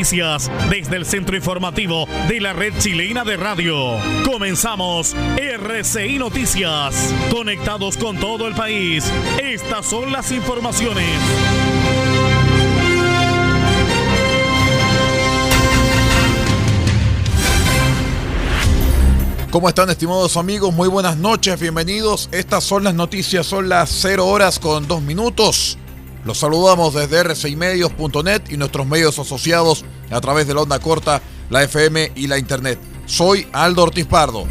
Noticias desde el centro informativo de la red chilena de radio. Comenzamos RCI Noticias. Conectados con todo el país. Estas son las informaciones. ¿Cómo están estimados amigos? Muy buenas noches, bienvenidos. Estas son las noticias, son las 0 horas con 2 minutos. Los saludamos desde rcimedios.net y nuestros medios asociados a través de la onda corta, la FM y la Internet. Soy Aldo Ortiz Pardo.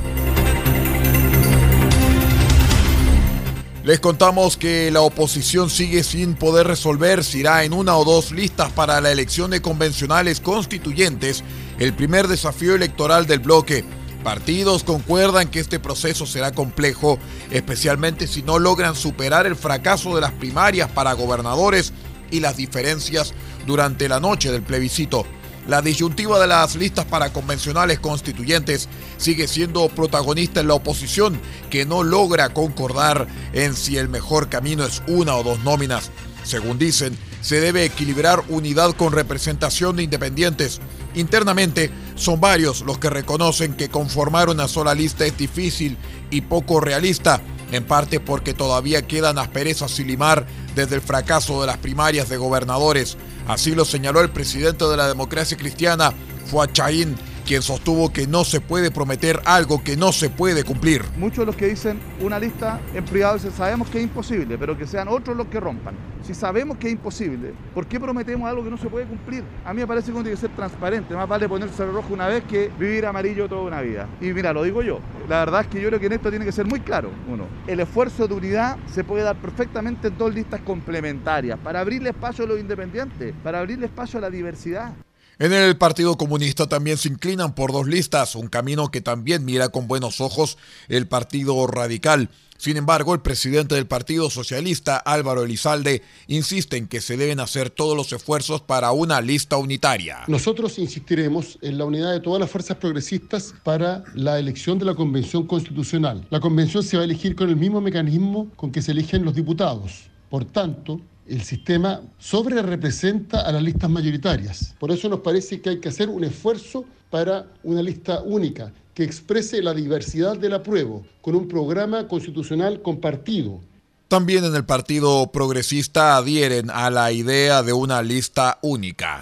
Les contamos que la oposición sigue sin poder resolver si irá en una o dos listas para la elección de convencionales constituyentes, el primer desafío electoral del bloque. Partidos concuerdan que este proceso será complejo, especialmente si no logran superar el fracaso de las primarias para gobernadores y las diferencias durante la noche del plebiscito. La disyuntiva de las listas para convencionales constituyentes sigue siendo protagonista en la oposición, que no logra concordar en si el mejor camino es una o dos nóminas. Según dicen, se debe equilibrar unidad con representación de independientes. Internamente, son varios los que reconocen que conformar una sola lista es difícil y poco realista, en parte porque todavía quedan asperezas sin limar desde el fracaso de las primarias de gobernadores. Así lo señaló el presidente de la democracia cristiana, Fuad Chaín, quien sostuvo que no se puede prometer algo que no se puede cumplir. Muchos de los que dicen una lista en privado dicen sabemos que es imposible, pero que sean otros los que rompan. Si sabemos que es imposible, ¿por qué prometemos algo que no se puede cumplir? A mí me parece que uno tiene que ser transparente, más vale ponerse rojo una vez que vivir amarillo toda una vida. Y mira, lo digo yo, la verdad es que yo creo que en esto tiene que ser muy claro. Uno, el esfuerzo de unidad se puede dar perfectamente en dos listas complementarias, para abrirle espacio a los independientes, para abrirle espacio a la diversidad. En el Partido Comunista también se inclinan por dos listas, un camino que también mira con buenos ojos el Partido Radical. Sin embargo, el presidente del Partido Socialista, Álvaro Elizalde, insiste en que se deben hacer todos los esfuerzos para una lista unitaria. Nosotros insistiremos en la unidad de todas las fuerzas progresistas para la elección de la Convención Constitucional. La Convención se va a elegir con el mismo mecanismo con que se eligen los diputados. Por tanto, el sistema sobre representa a las listas mayoritarias. Por eso nos parece que hay que hacer un esfuerzo para una lista única que exprese la diversidad del apruebo con un programa constitucional compartido. También en el Partido Progresista adhieren a la idea de una lista única.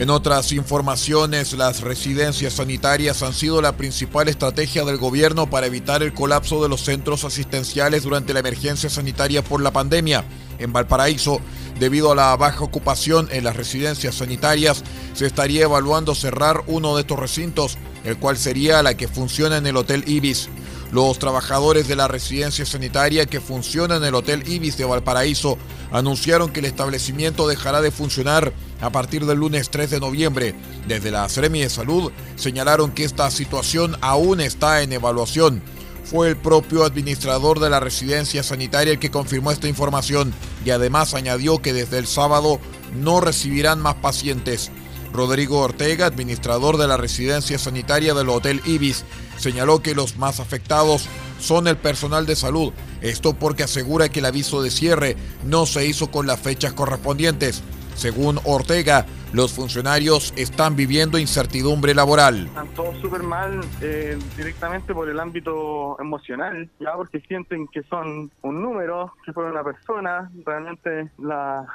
En otras informaciones, las residencias sanitarias han sido la principal estrategia del gobierno para evitar el colapso de los centros asistenciales durante la emergencia sanitaria por la pandemia. En Valparaíso, debido a la baja ocupación en las residencias sanitarias, se estaría evaluando cerrar uno de estos recintos, el cual sería la que funciona en el Hotel Ibis. Los trabajadores de la residencia sanitaria que funciona en el Hotel Ibis de Valparaíso anunciaron que el establecimiento dejará de funcionar a partir del lunes 3 de noviembre. Desde la Seremi de Salud señalaron que esta situación aún está en evaluación. Fue el propio administrador de la residencia sanitaria el que confirmó esta información y además añadió que desde el sábado no recibirán más pacientes. Rodrigo Ortega, administrador de la residencia sanitaria del Hotel Ibis, señaló que los más afectados son el personal de salud. Esto porque asegura que el aviso de cierre no se hizo con las fechas correspondientes. Según Ortega, los funcionarios están viviendo incertidumbre laboral. Están todos súper mal eh, directamente por el ámbito emocional, ya porque sienten que son un número, que fueron una persona. Realmente la,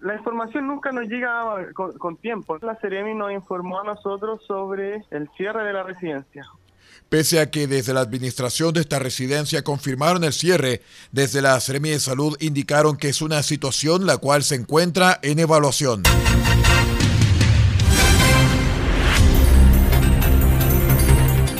la información nunca nos llega con, tiempo. La Ceremi nos informó a nosotros sobre el cierre de la residencia. Pese a que desde la administración de esta residencia confirmaron el cierre, desde la Ceremi de Salud indicaron que es una situación la cual se encuentra en evaluación.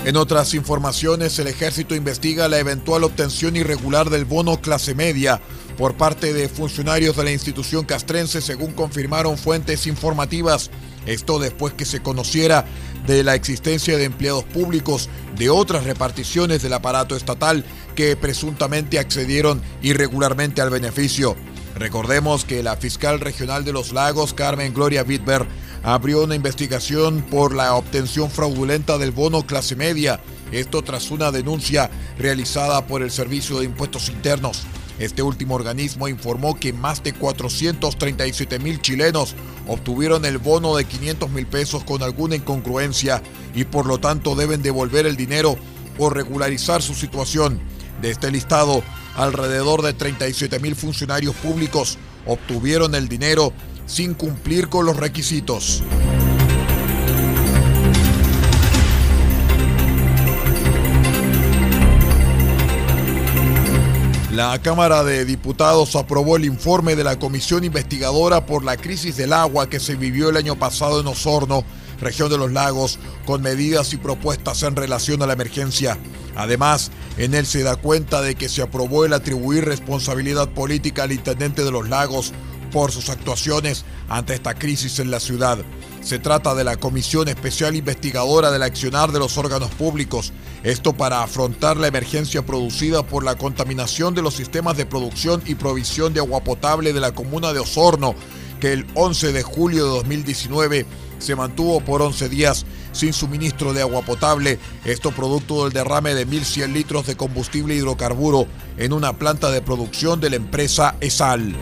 En otras informaciones, el ejército investiga la eventual obtención irregular del bono clase media por parte de funcionarios de la institución castrense, según confirmaron fuentes informativas. Esto después que se conociera de la existencia de empleados públicos de otras reparticiones del aparato estatal que presuntamente accedieron irregularmente al beneficio. Recordemos que la fiscal regional de los lagos, Carmen Gloria Wittberg, abrió una investigación por la obtención fraudulenta del bono clase media, esto tras una denuncia realizada por el Servicio de Impuestos Internos. Este último organismo informó que más de 437 mil chilenos obtuvieron el bono de 500 mil pesos con alguna incongruencia y por lo tanto deben devolver el dinero o regularizar su situación. De este listado, alrededor de 37 mil funcionarios públicos obtuvieron el dinero sin cumplir con los requisitos. La Cámara de Diputados aprobó el informe de la Comisión Investigadora por la crisis del agua que se vivió el año pasado en Osorno, región de los lagos, con medidas y propuestas en relación a la emergencia. Además, en él se da cuenta de que se aprobó el atribuir responsabilidad política al intendente de los lagos por sus actuaciones ante esta crisis en la ciudad. Se trata de la Comisión Especial Investigadora del Accionar de los Órganos Públicos, esto para afrontar la emergencia producida por la contaminación de los sistemas de producción y provisión de agua potable de la comuna de Osorno, que el 11 de julio de 2019 se mantuvo por 11 días sin suministro de agua potable, esto producto del derrame de 1.100 litros de combustible hidrocarburo en una planta de producción de la empresa ESAL.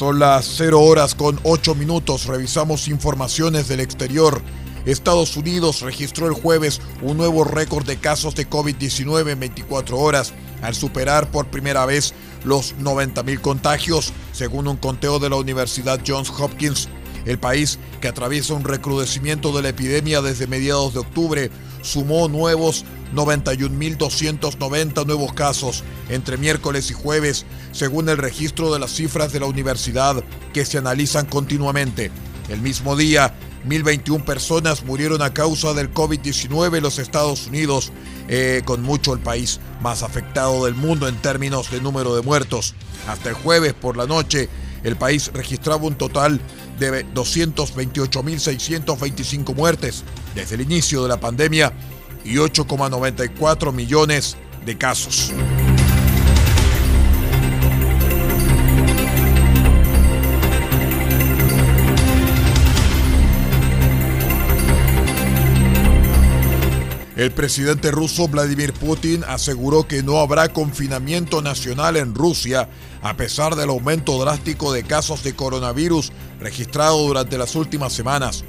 Son las 0 horas con 8 minutos. Revisamos informaciones del exterior. Estados Unidos registró el jueves un nuevo récord de casos de COVID-19 en 24 horas, al superar por primera vez los 90.000 contagios, según un conteo de la Universidad Johns Hopkins. El país, que atraviesa un recrudecimiento de la epidemia desde mediados de octubre, sumó nuevos 91.290 nuevos casos entre miércoles y jueves, según el registro de las cifras de la universidad que se analizan continuamente. El mismo día, 1.021 personas murieron a causa del COVID-19 en los Estados Unidos, eh, con mucho el país más afectado del mundo en términos de número de muertos. Hasta el jueves por la noche, el país registraba un total de 228.625 muertes desde el inicio de la pandemia y 8,94 millones de casos. El presidente ruso Vladimir Putin aseguró que no habrá confinamiento nacional en Rusia a pesar del aumento drástico de casos de coronavirus registrado durante las últimas semanas.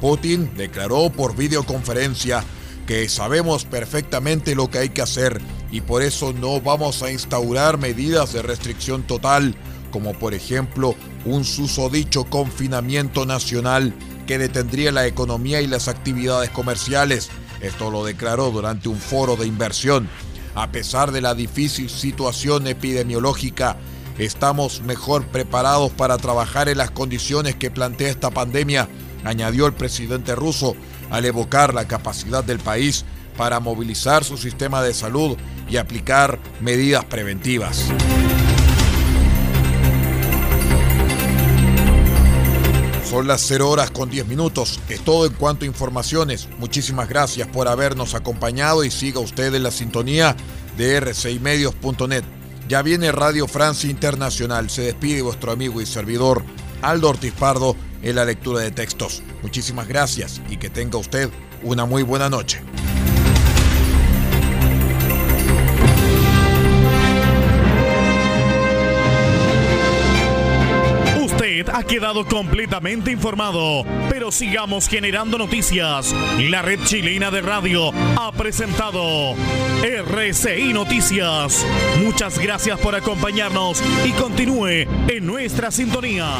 Putin declaró por videoconferencia que sabemos perfectamente lo que hay que hacer y por eso no vamos a instaurar medidas de restricción total, como por ejemplo un susodicho confinamiento nacional que detendría la economía y las actividades comerciales. Esto lo declaró durante un foro de inversión. A pesar de la difícil situación epidemiológica, estamos mejor preparados para trabajar en las condiciones que plantea esta pandemia, añadió el presidente ruso al evocar la capacidad del país para movilizar su sistema de salud y aplicar medidas preventivas. Son las 0 horas con 10 minutos. Es todo en cuanto a informaciones. Muchísimas gracias por habernos acompañado y siga usted en la sintonía de r6medios.net. Ya viene Radio Francia Internacional. Se despide vuestro amigo y servidor Aldo Ortiz Pardo en la lectura de textos. Muchísimas gracias y que tenga usted una muy buena noche. Usted ha quedado completamente informado, pero sigamos generando noticias. La red chilena de radio ha presentado RCI Noticias. Muchas gracias por acompañarnos y continúe en nuestra sintonía.